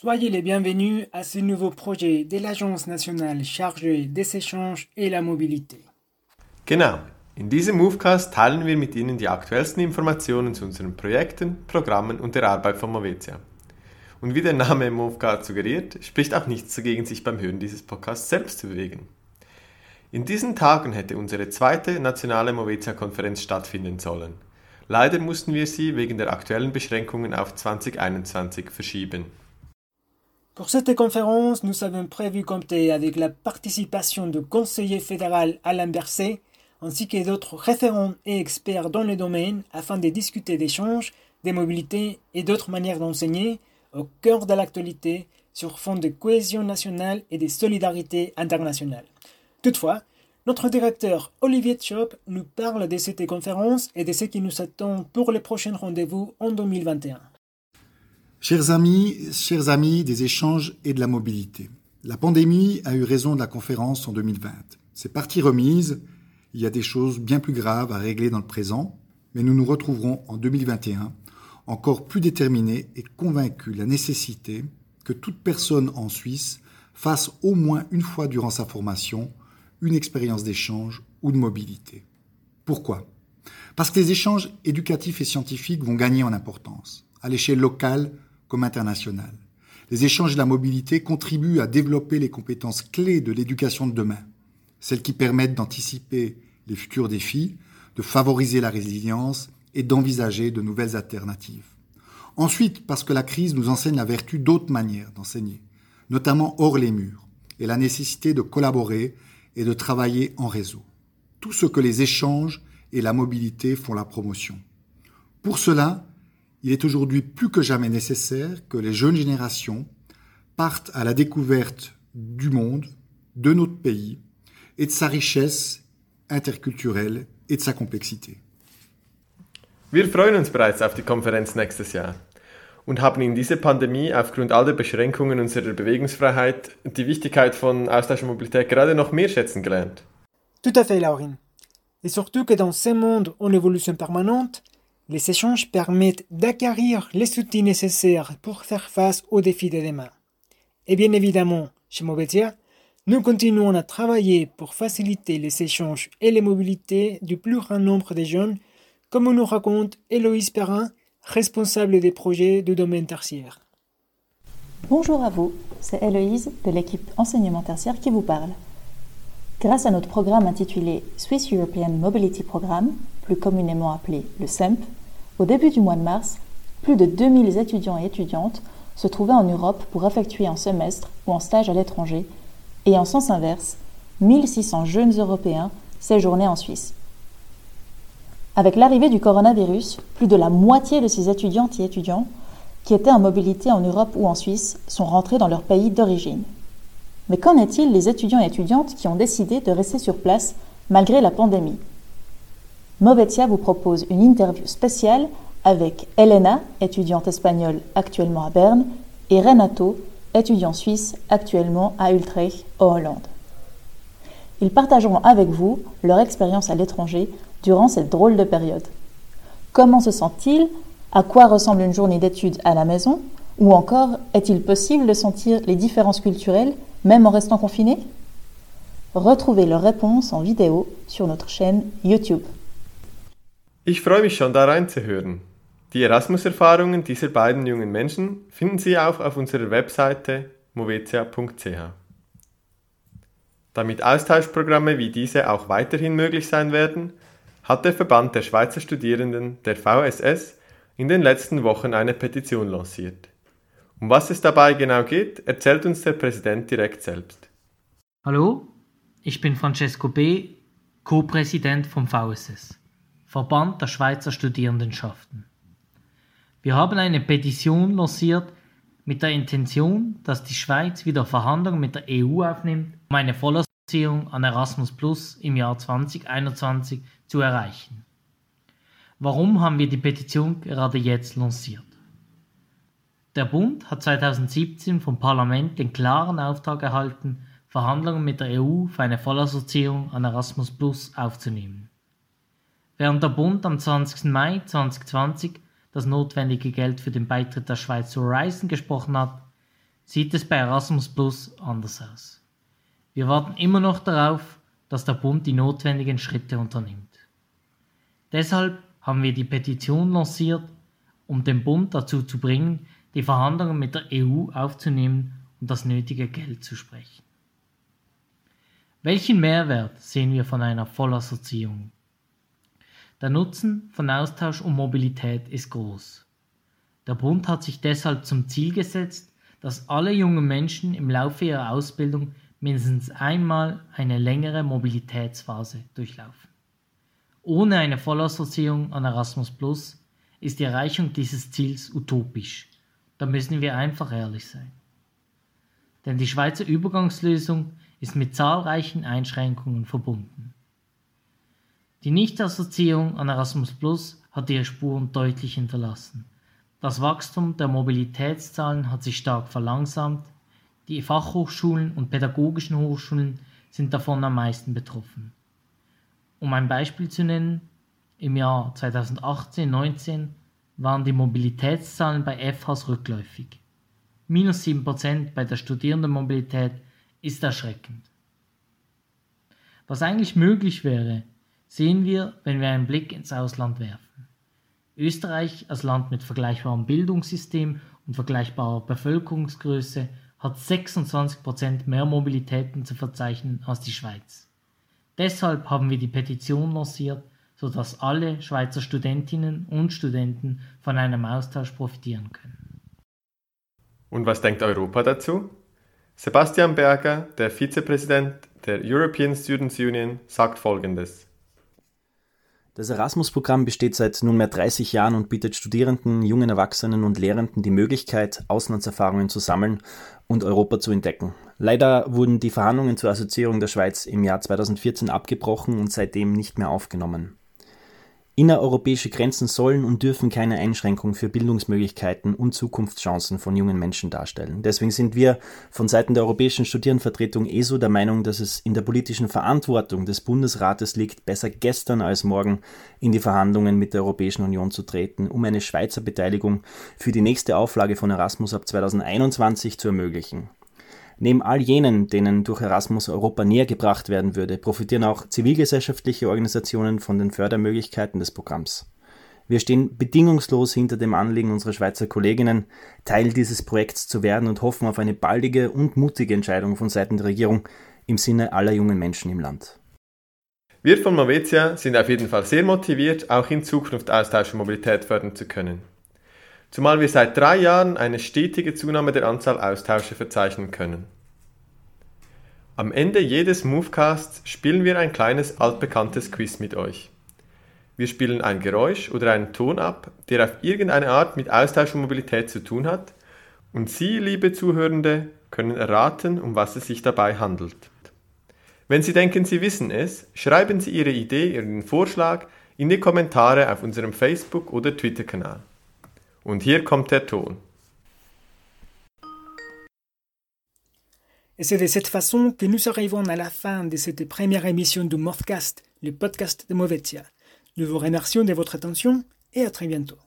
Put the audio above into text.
Soyez les bienvenus à ce nouveau projet de l'Agence nationale chargée des échanges et la mobilité. Genau. In diesem Movecast teilen wir mit Ihnen die aktuellsten Informationen zu unseren Projekten, Programmen und der Arbeit von Movetia. Und wie der Name Movecast suggeriert, spricht auch nichts dagegen, sich beim Hören dieses Podcasts selbst zu bewegen. In diesen Tagen hätte unsere zweite nationale Movetia-Konferenz stattfinden sollen. Leider mussten wir sie wegen der aktuellen Beschränkungen auf 2021 verschieben. Pour cette conférence, nous avons prévu compter avec la participation du conseiller fédéral Alain Berset ainsi que d'autres référents et experts dans le domaine afin de discuter d'échanges, des mobilités et d'autres manières d'enseigner au cœur de l'actualité sur fond de cohésion nationale et de solidarité internationale. Toutefois, notre directeur Olivier Chop nous parle de cette conférence et de ce qui nous attend pour les prochains rendez-vous en 2021. Chers amis, chers amis des échanges et de la mobilité, la pandémie a eu raison de la conférence en 2020. C'est partie remise il y a des choses bien plus graves à régler dans le présent, mais nous nous retrouverons en 2021 encore plus déterminés et convaincus de la nécessité que toute personne en Suisse fasse au moins une fois durant sa formation une expérience d'échange ou de mobilité. Pourquoi? Parce que les échanges éducatifs et scientifiques vont gagner en importance, à l'échelle locale comme internationale. Les échanges de la mobilité contribuent à développer les compétences clés de l'éducation de demain, celles qui permettent d'anticiper les futurs défis, de favoriser la résilience et d'envisager de nouvelles alternatives. Ensuite, parce que la crise nous enseigne la vertu d'autres manières d'enseigner, notamment hors les murs, et la nécessité de collaborer et de travailler en réseau. Tout ce que les échanges et la mobilité font la promotion. Pour cela, il est aujourd'hui plus que jamais nécessaire que les jeunes générations partent à la découverte du monde, de notre pays et de sa richesse interkulturell et de sa complexité. Wir freuen uns bereits auf die Konferenz nächstes Jahr und haben in dieser Pandemie aufgrund all der Beschränkungen unserer Bewegungsfreiheit die Wichtigkeit von Austausch und Mobilität gerade noch mehr schätzen gelernt. Tout à fait, Laurine. Et surtout que dans ce monde en évolution permanente, les échanges permettent d'acquérir les outils nécessaires pour faire face aux défis de demain. Et bien évidemment, chez Mobetia, nous continuons à travailler pour faciliter les échanges et les mobilités du plus grand nombre de jeunes, comme nous raconte Héloïse Perrin, responsable des projets du domaine tertiaire. Bonjour à vous, c'est Héloïse de l'équipe enseignement tertiaire qui vous parle. Grâce à notre programme intitulé Swiss European Mobility Programme, plus communément appelé le SEMP, au début du mois de mars, plus de 2000 étudiants et étudiantes se trouvaient en Europe pour effectuer un semestre ou un stage à l'étranger et en sens inverse, 1600 jeunes Européens séjournaient en Suisse. Avec l'arrivée du coronavirus, plus de la moitié de ces étudiantes et étudiants qui étaient en mobilité en Europe ou en Suisse sont rentrés dans leur pays d'origine. Mais qu'en est-il des étudiants et étudiantes qui ont décidé de rester sur place malgré la pandémie? Movetia vous propose une interview spéciale avec Elena, étudiante espagnole actuellement à Berne, et Renato, étudiants suisses actuellement à Utrecht, en Hollande. Ils partageront avec vous leur expérience à l'étranger durant cette drôle de période. Comment se sentent-ils? À quoi ressemble une journée d'études à la maison? Ou encore, est-il possible de sentir les différences culturelles même en restant confiné? Retrouvez leurs réponses en vidéo sur notre chaîne YouTube. Ich freue mich schon da reinzuhören. Die Erasmus-Erfahrungen dieser beiden jungen Menschen finden Sie auch auf unserer Webseite movetia.ch. Damit Austauschprogramme wie diese auch weiterhin möglich sein werden, hat der Verband der Schweizer Studierenden, der VSS, in den letzten Wochen eine Petition lanciert. Um was es dabei genau geht, erzählt uns der Präsident direkt selbst. Hallo, ich bin Francesco B., Co-Präsident vom VSS, Verband der Schweizer Studierendenschaften. Wir haben eine Petition lanciert mit der Intention, dass die Schweiz wieder Verhandlungen mit der EU aufnimmt, um eine Vollassoziierung an Erasmus Plus im Jahr 2021 zu erreichen. Warum haben wir die Petition gerade jetzt lanciert? Der Bund hat 2017 vom Parlament den klaren Auftrag erhalten, Verhandlungen mit der EU für eine Vollassoziierung an Erasmus Plus aufzunehmen. Während der Bund am 20. Mai 2020 das notwendige Geld für den Beitritt der Schweiz zu Horizon gesprochen hat, sieht es bei Erasmus Plus anders aus. Wir warten immer noch darauf, dass der Bund die notwendigen Schritte unternimmt. Deshalb haben wir die Petition lanciert, um den Bund dazu zu bringen, die Verhandlungen mit der EU aufzunehmen und das nötige Geld zu sprechen. Welchen Mehrwert sehen wir von einer Vollassoziierung? Der Nutzen von Austausch und Mobilität ist groß. Der Bund hat sich deshalb zum Ziel gesetzt, dass alle jungen Menschen im Laufe ihrer Ausbildung mindestens einmal eine längere Mobilitätsphase durchlaufen. Ohne eine Vollassoziierung an Erasmus Plus ist die Erreichung dieses Ziels utopisch. Da müssen wir einfach ehrlich sein. Denn die Schweizer Übergangslösung ist mit zahlreichen Einschränkungen verbunden. Die Nichtassoziierung an Erasmus Plus hat ihre Spuren deutlich hinterlassen. Das Wachstum der Mobilitätszahlen hat sich stark verlangsamt, die Fachhochschulen und pädagogischen Hochschulen sind davon am meisten betroffen. Um ein Beispiel zu nennen, im Jahr 2018-19 waren die Mobilitätszahlen bei FHs rückläufig. Minus 7% bei der Studierendenmobilität ist erschreckend. Was eigentlich möglich wäre, sehen wir, wenn wir einen Blick ins Ausland werfen. Österreich als Land mit vergleichbarem Bildungssystem und vergleichbarer Bevölkerungsgröße hat 26% mehr Mobilitäten zu verzeichnen als die Schweiz. Deshalb haben wir die Petition lanciert, sodass alle Schweizer Studentinnen und Studenten von einem Austausch profitieren können. Und was denkt Europa dazu? Sebastian Berger, der Vizepräsident der European Students Union, sagt Folgendes. Das Erasmus-Programm besteht seit nunmehr 30 Jahren und bietet Studierenden, jungen Erwachsenen und Lehrenden die Möglichkeit, Auslandserfahrungen zu sammeln und Europa zu entdecken. Leider wurden die Verhandlungen zur Assoziierung der Schweiz im Jahr 2014 abgebrochen und seitdem nicht mehr aufgenommen. Innereuropäische Grenzen sollen und dürfen keine Einschränkung für Bildungsmöglichkeiten und Zukunftschancen von jungen Menschen darstellen. Deswegen sind wir von Seiten der Europäischen Studierendenvertretung ESO der Meinung, dass es in der politischen Verantwortung des Bundesrates liegt, besser gestern als morgen in die Verhandlungen mit der Europäischen Union zu treten, um eine Schweizer Beteiligung für die nächste Auflage von Erasmus ab 2021 zu ermöglichen. Neben all jenen, denen durch Erasmus Europa näher gebracht werden würde, profitieren auch zivilgesellschaftliche Organisationen von den Fördermöglichkeiten des Programms. Wir stehen bedingungslos hinter dem Anliegen unserer Schweizer Kolleginnen, Teil dieses Projekts zu werden und hoffen auf eine baldige und mutige Entscheidung von Seiten der Regierung im Sinne aller jungen Menschen im Land. Wir von Movetia sind auf jeden Fall sehr motiviert, auch in Zukunft Austausch und Mobilität fördern zu können zumal wir seit drei Jahren eine stetige Zunahme der Anzahl Austausche verzeichnen können. Am Ende jedes Movecasts spielen wir ein kleines altbekanntes Quiz mit euch. Wir spielen ein Geräusch oder einen Ton ab, der auf irgendeine Art mit Austausch und Mobilität zu tun hat, und Sie, liebe Zuhörende, können erraten, um was es sich dabei handelt. Wenn Sie denken, Sie wissen es, schreiben Sie Ihre Idee, Ihren Vorschlag in die Kommentare auf unserem Facebook- oder Twitter-Kanal. Et c'est de cette façon que nous arrivons à la fin de cette première émission du Morphcast, le podcast de Movetia. Nous vous remercions de votre attention et à très bientôt.